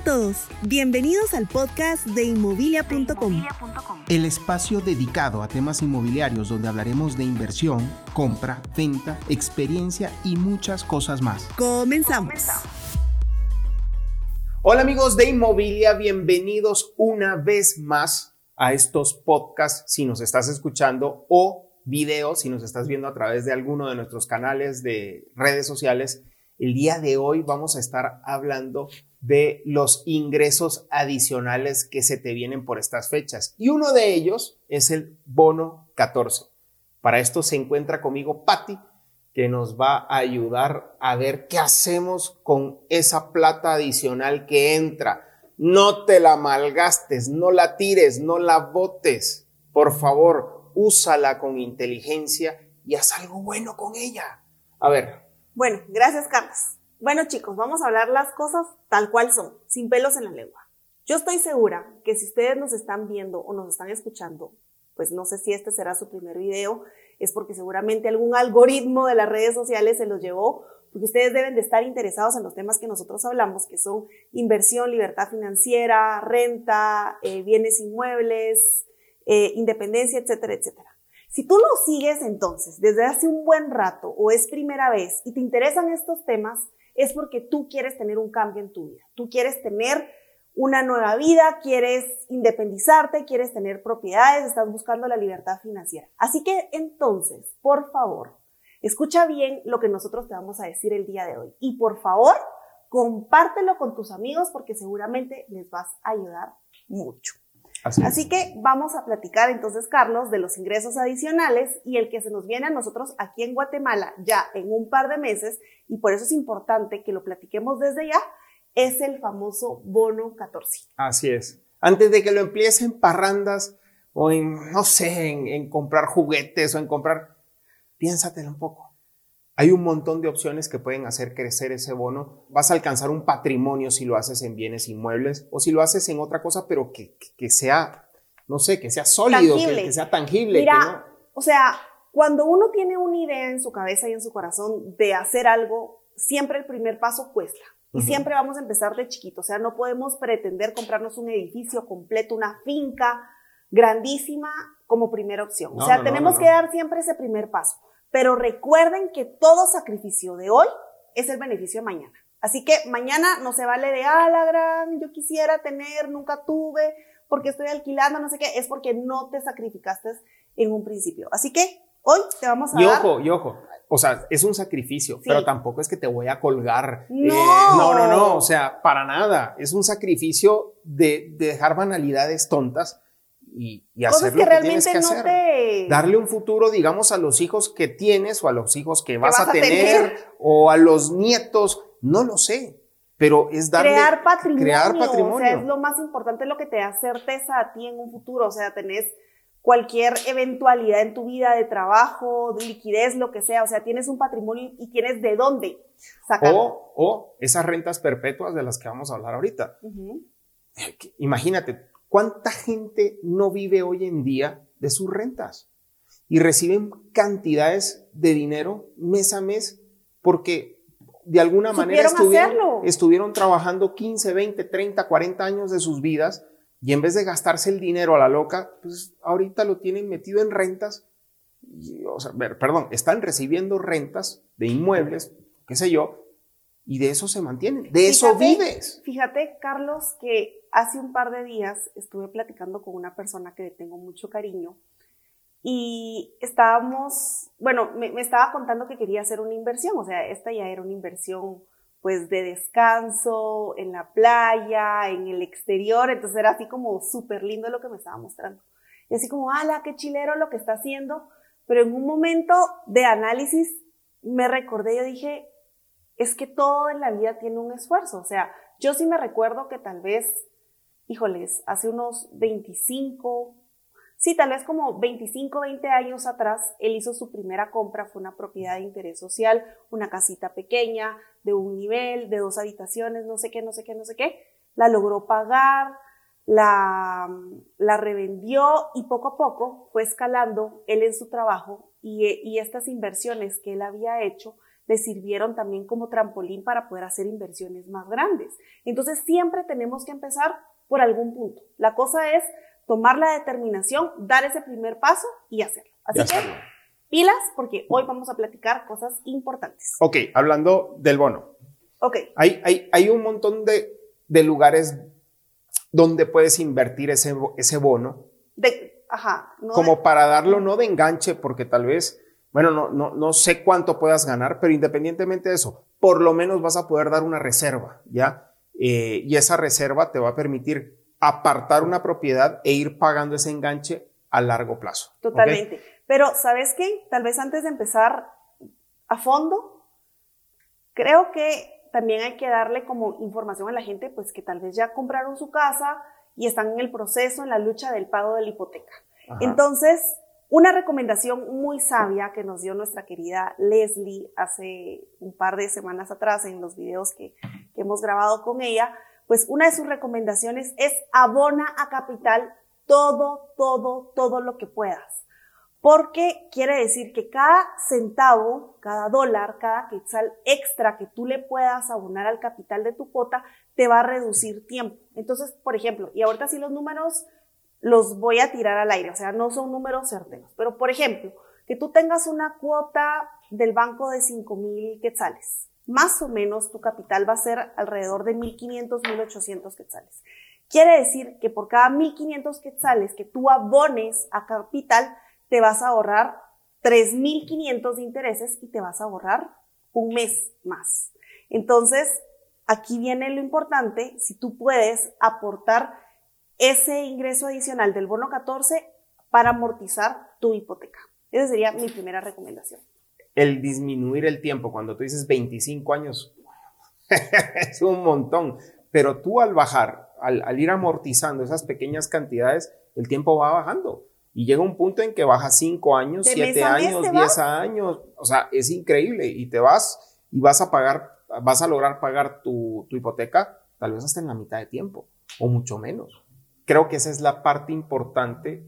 a todos, bienvenidos al podcast de inmobilia.com. El espacio dedicado a temas inmobiliarios donde hablaremos de inversión, compra, venta, experiencia y muchas cosas más. Comenzamos. Hola amigos de Inmobilia, bienvenidos una vez más a estos podcasts si nos estás escuchando o videos si nos estás viendo a través de alguno de nuestros canales de redes sociales. El día de hoy vamos a estar hablando de los ingresos adicionales que se te vienen por estas fechas. Y uno de ellos es el bono 14. Para esto se encuentra conmigo Patti, que nos va a ayudar a ver qué hacemos con esa plata adicional que entra. No te la malgastes, no la tires, no la botes. Por favor, úsala con inteligencia y haz algo bueno con ella. A ver. Bueno, gracias Carlos. Bueno chicos, vamos a hablar las cosas tal cual son, sin pelos en la lengua. Yo estoy segura que si ustedes nos están viendo o nos están escuchando, pues no sé si este será su primer video, es porque seguramente algún algoritmo de las redes sociales se los llevó, porque ustedes deben de estar interesados en los temas que nosotros hablamos, que son inversión, libertad financiera, renta, eh, bienes inmuebles, eh, independencia, etcétera, etcétera. Si tú nos sigues entonces desde hace un buen rato o es primera vez y te interesan estos temas, es porque tú quieres tener un cambio en tu vida. Tú quieres tener una nueva vida, quieres independizarte, quieres tener propiedades, estás buscando la libertad financiera. Así que entonces, por favor, escucha bien lo que nosotros te vamos a decir el día de hoy. Y por favor, compártelo con tus amigos porque seguramente les vas a ayudar mucho. Así, que vamos a platicar entonces, Carlos, de los ingresos adicionales y el que se nos viene a nosotros aquí en Guatemala ya en un par de meses, y por eso es importante que lo platiquemos desde ya, es el famoso bono 14. Así es. Antes de que lo empiecen parrandas o en, no sé, en, en comprar juguetes o en comprar, piénsatelo un poco hay un montón de opciones que pueden hacer crecer ese bono. Vas a alcanzar un patrimonio si lo haces en bienes inmuebles o si lo haces en otra cosa, pero que, que sea, no sé, que sea sólido, que, sea tangible. Mira, o sea, cuando uno tiene una idea en su cabeza y en su corazón de hacer algo, siempre el primer paso cuesta. Y siempre vamos a empezar de chiquito. O sea, no podemos pretender comprarnos un edificio completo, una finca grandísima como primera opción. o sea, tenemos que dar siempre ese primer paso. Pero recuerden que todo sacrificio de hoy es el beneficio de mañana. Así que mañana no se vale de, ah, la gran, yo quisiera tener, nunca tuve, porque estoy alquilando, no sé qué, es porque no te sacrificaste en un principio. Así que hoy te vamos a y dar... ojo, y ojo, o sea, es un sacrificio, pero tampoco es que te voy a colgar. Eh, no. no, no, no, o sea, para nada. Es un sacrificio de, de dejar banalidades tontas y, hacer lo que, tienes que hacer. Darle un futuro, digamos, a los hijos que tienes o a los hijos que vas, a, tener, o a los nietos, no lo sé. Pero es darle. Crear patrimonio. Crear patrimonio. O sea, es lo más importante, lo que te da certeza a ti en un futuro. O sea, tenés cualquier eventualidad en tu vida de trabajo, de liquidez, lo que sea. O sea, tienes un patrimonio y tienes de dónde sacarlo. O, esas rentas perpetuas de las que vamos a hablar ahorita. Imagínate, ¿Cuánta gente no vive hoy en día de sus rentas? Y reciben cantidades de dinero mes a mes porque de alguna manera estuvieron, estuvieron, trabajando 15, 20, 30, 40 años de sus vidas y en vez de gastarse el dinero a la loca, pues ahorita lo tienen metido en rentas. o sea, perdón, están recibiendo rentas de inmuebles, qué sé yo, y de eso se mantienen, de eso vives. Fíjate, Carlos, que hace un par de días estuve platicando con una persona que le tengo mucho cariño y estábamos, bueno, me, estaba contando que quería hacer una inversión, o sea, esta ya era una inversión pues de descanso, en la playa, en el exterior, entonces era así como súper lindo lo que me estaba mostrando. Y así como, ala, qué chilero lo que está haciendo, pero en un momento de análisis me recordé, yo dije, es que todo en la vida tiene un esfuerzo, o sea, yo sí me recuerdo que tal vez híjoles, hace unos 25, sí, tal vez como 25, 20 años atrás, él hizo su primera compra, fue una propiedad de interés social, una casita pequeña, de un nivel, de dos habitaciones, no sé qué, no sé qué, no sé qué, la logró pagar, la, la revendió y poco a poco fue escalando él en su trabajo y, y estas inversiones que él había hecho les sirvieron también como trampolín para poder hacer inversiones más grandes. Entonces siempre tenemos que empezar por algún punto. La cosa es tomar la determinación, dar ese primer paso y hacerlo. Así que pilas porque hoy vamos a platicar cosas importantes. Ok, hablando del bono. Ok. Hay, hay, hay un montón de, de, lugares donde puedes invertir ese, ese bono. De, ajá. como para darlo no de enganche, porque tal vez, bueno, no, no, no sé cuánto puedas ganar, pero independientemente de eso, por lo menos vas a poder dar una reserva, ¿ya? Eh, y esa reserva te va a permitir apartar una propiedad e ir pagando ese enganche a largo plazo. Totalmente. Pero, ¿sabes qué? Tal vez antes de empezar a fondo, creo que también hay que darle como información a la gente, pues que tal vez ya compraron su casa y están en el proceso, en la lucha del pago de la hipoteca. Entonces, una recomendación muy sabia que nos dio nuestra querida Leslie hace un par de semanas atrás en los videos que, que hemos grabado con ella, pues una de sus recomendaciones es abona a capital todo, todo, todo lo que puedas. Porque quiere decir que cada centavo, cada dólar, cada quetzal extra que tú le puedas abonar al capital de tu cuota, te va a reducir tiempo. Entonces, por ejemplo, y ahorita sí los números los voy a tirar al aire, o sea, no son números certeros, pero por ejemplo, que tú tengas una cuota del banco de 5 mil quetzales más o menos tu capital va a ser alrededor de 1.500, 1.800 quetzales. Quiere decir que por cada 1.500 quetzales que tú abones a capital, te vas a ahorrar 3.500 de intereses y te vas a ahorrar un mes más. Entonces, aquí viene lo importante, si tú puedes aportar ese ingreso adicional del bono 14 para amortizar tu hipoteca. Esa sería mi primera recomendación el disminuir el tiempo, cuando tú dices 25 años, es un montón, pero tú al bajar, al, ir amortizando esas pequeñas cantidades, el tiempo va bajando. Y llega un punto en que baja 5 años, 7 años, 10 años, o sea, es increíble y te vas y vas a pagar, vas a lograr pagar tu, tu hipoteca tal vez hasta en la mitad de tiempo o mucho menos. Creo que esa es la parte importante.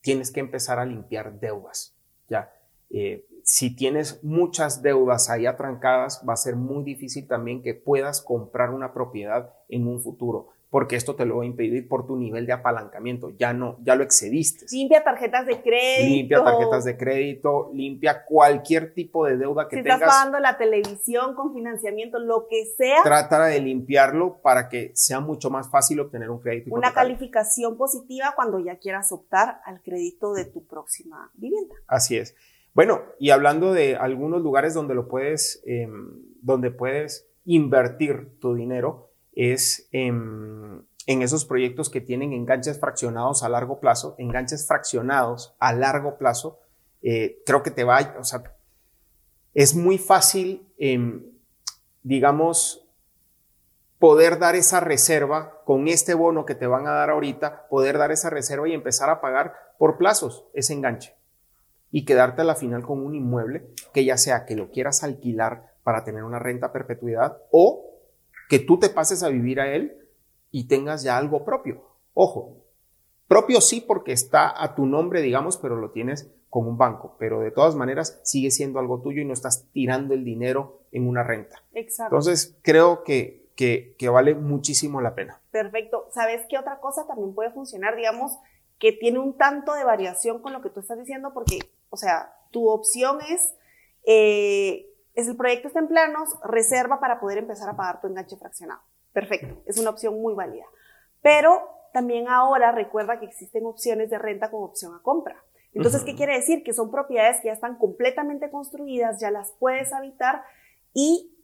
Tienes que empezar a limpiar deudas. Ya, eh, si tienes muchas deudas ahí atrancadas, va a ser muy difícil también que puedas comprar una propiedad en un futuro, porque esto te lo va a impedir por tu nivel de apalancamiento, ya no, ya lo excediste. Limpia tarjetas de crédito. Limpia tarjetas de crédito, limpia cualquier tipo de deuda que tengas. Si estás pagando la televisión con financiamiento, lo que sea. Trata de limpiarlo para que sea mucho más fácil obtener un crédito. Una calificación positiva cuando ya quieras optar al crédito de tu próxima vivienda. Así es. Bueno, y hablando de algunos lugares donde lo puedes, em, donde puedes invertir tu dinero, es en, esos proyectos que tienen enganches fraccionados a largo plazo, enganches fraccionados a largo plazo, eh, creo que te va, o sea, es muy fácil, em, digamos, poder dar esa reserva con este bono que te van a dar ahorita, poder dar esa reserva y empezar a pagar por plazos ese enganche y quedarte a la final con un inmueble que ya sea que lo quieras alquilar para tener una renta perpetuidad o que tú te pases a vivir a él y tengas ya algo propio. Ojo, propio sí porque está a tu nombre, digamos, pero lo tienes con un banco, pero de todas maneras sigue siendo algo tuyo y no estás tirando el dinero en una renta. Exacto. Entonces, creo que, que, que vale muchísimo la pena. Perfecto. ¿Sabes qué otra cosa también puede funcionar? Digamos, que tiene un tanto de variación con lo que tú estás diciendo, porque, o sea, tu opción es, eh, es el proyecto está en planos, reserva para poder empezar a pagar tu enganche fraccionado. Perfecto, es una opción muy válida. Pero también ahora recuerda que existen opciones de renta con opción a compra. Entonces, ¿qué quiere decir? Que son propiedades que ya están completamente construidas, ya las puedes habitar y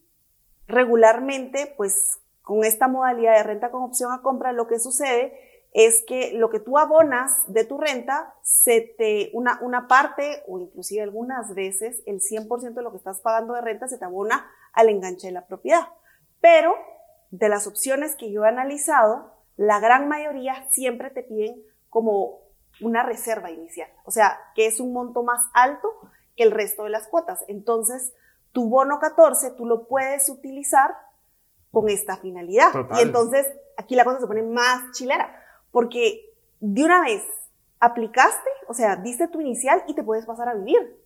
regularmente, pues con esta modalidad de renta con opción a compra, lo que sucede es que lo que tú abonas de tu renta, se te, una, una parte o inclusive algunas veces el 100% de lo que estás pagando de renta se te abona al enganche de la propiedad. Pero de las opciones que yo he analizado, la gran mayoría siempre te piden como una reserva inicial, o sea, que es un monto más alto que el resto de las cuotas. Entonces, tu bono 14 tú lo puedes utilizar con esta finalidad. Y entonces, aquí la cosa se pone más chilera porque de una vez aplicaste, o sea, diste tu inicial y te puedes pasar a vivir.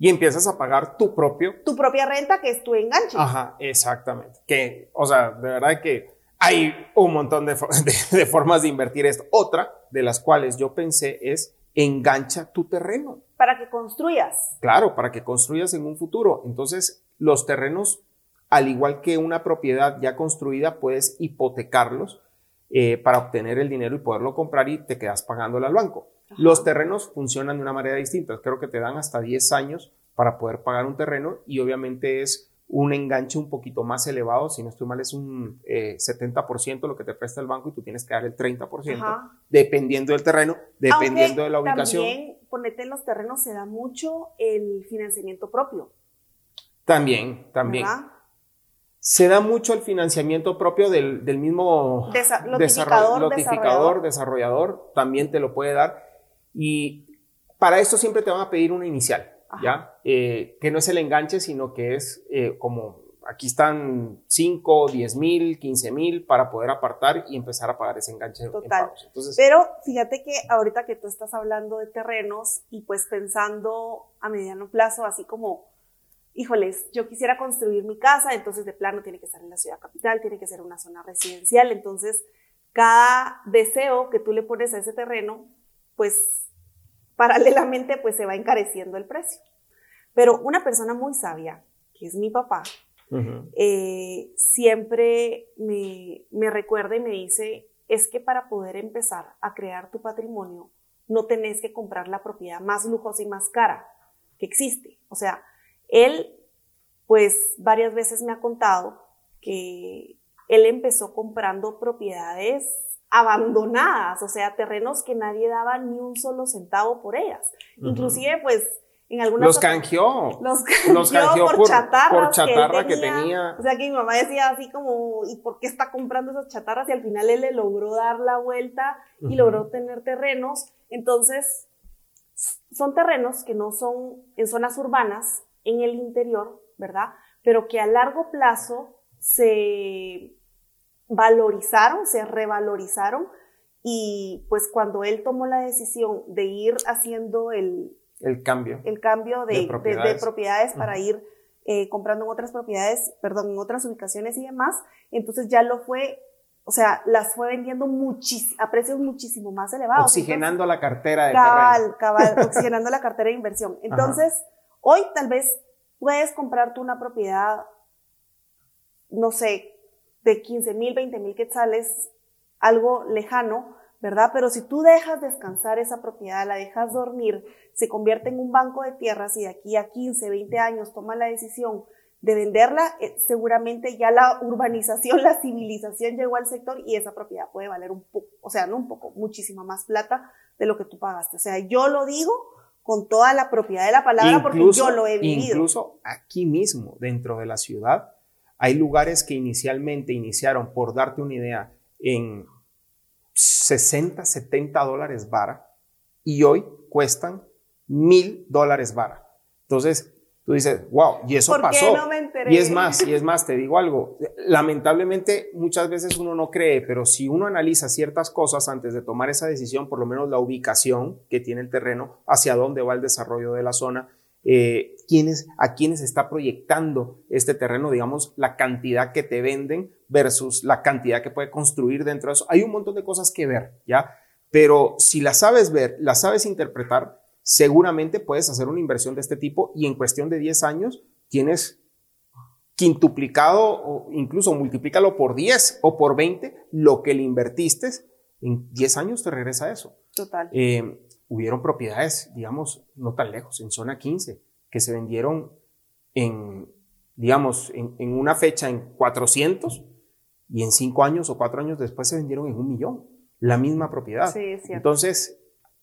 y empiezas a pagar tu propio. Tu propia renta, que es tu enganche. Ajá, exactamente. Que, o sea, de verdad que hay un montón de, de, formas de invertir esto. Otra de las cuales yo pensé es engancha tu terreno. Para que construyas. Claro, para que construyas en un futuro. Entonces, los terrenos, al igual que una propiedad ya construida, puedes hipotecarlos eh, para obtener el dinero y poderlo comprar y te quedas pagándole al banco. Los terrenos funcionan de una manera distinta. Creo que te dan hasta 10 años para poder pagar un terreno y obviamente es un enganche un poquito más elevado. Si no estoy mal, es un 70% eh, lo que te presta el banco y tú tienes que dar el 30%, dependiendo del terreno, dependiendo de la ubicación. También, ponete en los terrenos, se da mucho el financiamiento propio. También, también. Se da mucho el financiamiento propio del, mismo notificador, desarrollador, también te lo puede dar. Y para esto siempre te van a pedir una inicial, ¿ya? Eh, que no es el enganche, sino que es eh, como aquí están 5, 10 mil, 15 mil para poder apartar y empezar a pagar ese enganche. Total. Pero fíjate que ahorita que tú estás hablando de terrenos y pues pensando a mediano plazo, así como, híjoles, yo quisiera construir mi casa, entonces de plano tiene que estar en la ciudad capital, tiene que ser una zona residencial, entonces cada deseo que tú le pones a ese terreno, pues paralelamente pues se va encareciendo el precio. Pero una persona muy sabia, que es mi papá, eh, siempre me, me recuerda y me dice, es que para poder empezar a crear tu patrimonio, no tenés que comprar la propiedad más lujosa y más cara que existe. O sea, él, pues varias veces me ha contado que él empezó comprando propiedades abandonadas, o sea, terrenos que nadie daba ni un solo centavo por ellas. Inclusive, pues, en algunas... Los canjeó. Los canjeó, por, chatarra que, tenía, O sea, que mi mamá decía así como, ¿y por qué está comprando esas chatarras? Y al final él le logró dar la vuelta y logró tener terrenos. Entonces, son terrenos que no son en zonas urbanas, en el interior, ¿verdad? Pero que a largo plazo se valorizaron, se revalorizaron y pues cuando él tomó la decisión de ir haciendo el, el cambio, el cambio de, propiedades, para ir eh, comprando en otras propiedades, perdón, en otras ubicaciones y demás, entonces ya lo fue, o sea, las fue vendiendo a precios muchísimo más elevados. Oxigenando la cartera de cabal, cabal, oxigenando la cartera de inversión. Entonces, hoy tal vez puedes comprarte una propiedad, no sé, de 15 mil, 20 mil quetzales, algo lejano, ¿verdad? Pero si tú dejas descansar esa propiedad, la dejas dormir, se convierte en un banco de tierras y de aquí a 15, 20 años toma la decisión de venderla, eh, seguramente ya la urbanización, la civilización llegó al sector y esa propiedad puede valer un poco, o sea, no un poco, muchísima más plata de lo que tú pagaste. O sea, yo lo digo con toda la propiedad de la palabra porque yo lo he vivido. Incluso aquí mismo, dentro de la ciudad, hay lugares que inicialmente iniciaron, por darte una idea, en 60, 70 dólares vara y hoy cuestan mil dólares vara. Entonces, tú dices, wow, y eso pasó. Y es más, y es más, te digo algo, lamentablemente muchas veces uno no cree, pero si uno analiza ciertas cosas antes de tomar esa decisión, por lo menos la ubicación que tiene el terreno, hacia dónde va el desarrollo de la zona, eh, a quiénes está proyectando este terreno, digamos, la cantidad que te venden versus la cantidad que puede construir dentro de eso. Hay un montón de cosas que ver, ¿ya? Pero si la sabes ver, la sabes interpretar, seguramente puedes hacer una inversión de este tipo y en cuestión de 10 años tienes quintuplicado o incluso multiplícalo por 10 o por 20 lo que le invertiste, en 10 años te regresa eso. Total. Eh, hubieron propiedades, digamos, no tan lejos, en zona 15, que se vendieron en, digamos, en, una fecha en 400 y en 5 años o 4 años después se vendieron en un millón, la misma propiedad. Sí, Entonces,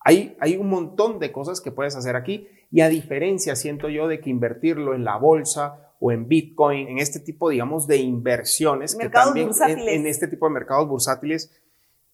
hay, hay un montón de cosas que puedes hacer aquí y a diferencia, siento yo, de que invertirlo en la bolsa o en Bitcoin, en este tipo, digamos, de inversiones, que también en, este tipo de mercados bursátiles,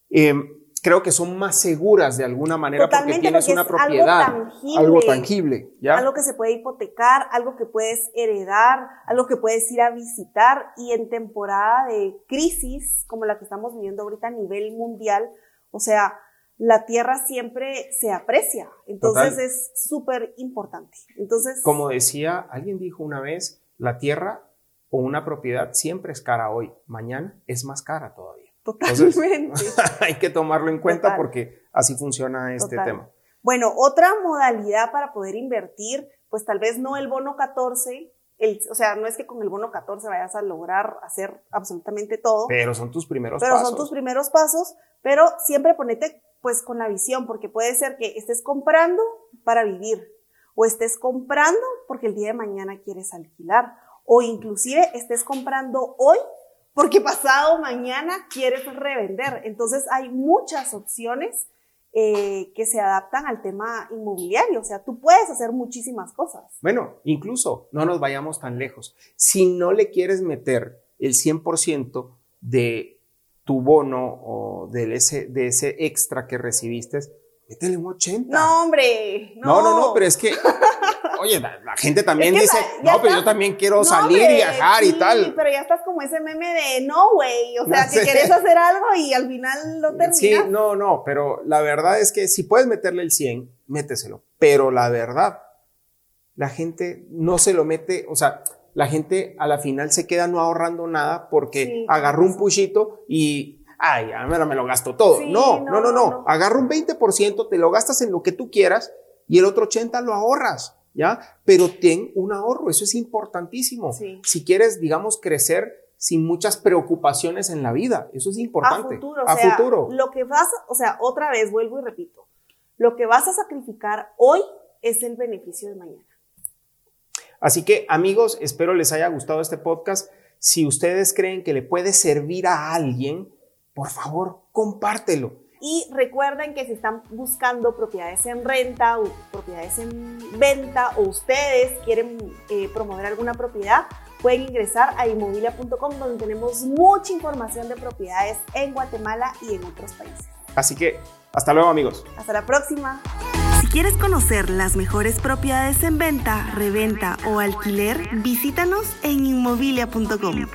eh, creo que son más seguras de alguna manera porque tienes una propiedad, algo tangible, algo tangible, ¿ya? algo que se puede hipotecar, algo que puedes heredar, algo que puedes ir a visitar y en temporada de crisis como la que estamos viviendo ahorita a nivel mundial, o sea, la tierra siempre se aprecia. Entonces es súper importante. Entonces. Como decía, alguien dijo una vez, la tierra o una propiedad siempre es cara hoy, mañana es más cara todavía. Totalmente. hay que tomarlo en cuenta porque así funciona este tema. Bueno, otra modalidad para poder invertir, pues tal vez no el bono 14, el, o sea, no es que con el bono 14 vayas a lograr hacer absolutamente todo. Pero son tus primeros pasos. Pero son tus primeros pasos, pero siempre ponete pues con la visión, porque puede ser que estés comprando para vivir, o estés comprando porque el día de mañana quieres alquilar, o inclusive estés comprando hoy porque pasado mañana quieres revender. Entonces hay muchas opciones eh, que se adaptan al tema inmobiliario. O sea, tú puedes hacer muchísimas cosas. Bueno, incluso no nos vayamos tan lejos. Si no le quieres meter el 100% de tu bono o de ese, de ese extra que recibiste, métele un 80. No, hombre. No, no, no, pero es que, oye, la, gente también dice, no, pero yo también quiero salir y viajar y tal. pero ya estás como ese meme de, no, güey, o sea, que querés hacer algo y al final lo terminas. Sí, no, no, pero la verdad es que si puedes meterle el 100, méteselo. Pero la verdad, la gente no se lo mete, o sea, la gente a la final se queda no ahorrando nada porque agarró un puchito y ay, ahora me lo gasto todo. no, no, no, no, Agarra un 20%, te lo gastas en lo que tú quieras y el otro 80% lo ahorras, ¿ya? Pero ten un ahorro, eso es importantísimo. Si quieres, digamos, crecer sin muchas preocupaciones en la vida, eso es importante. A futuro, a futuro. Lo que vas, o sea, otra vez vuelvo y repito, lo que vas a sacrificar hoy es el beneficio de mañana. Así que amigos, espero les haya gustado este podcast. Si ustedes creen que le puede servir a alguien, por favor, compártelo. Y recuerden que si están buscando propiedades en renta o propiedades en venta o ustedes quieren eh, promover alguna propiedad, pueden ingresar a inmobilia.com donde tenemos mucha información de propiedades en Guatemala y en otros países. Así que hasta luego amigos. Hasta la próxima. Quieres conocer las mejores propiedades en venta, reventa o alquiler, visítanos en inmobilia.com.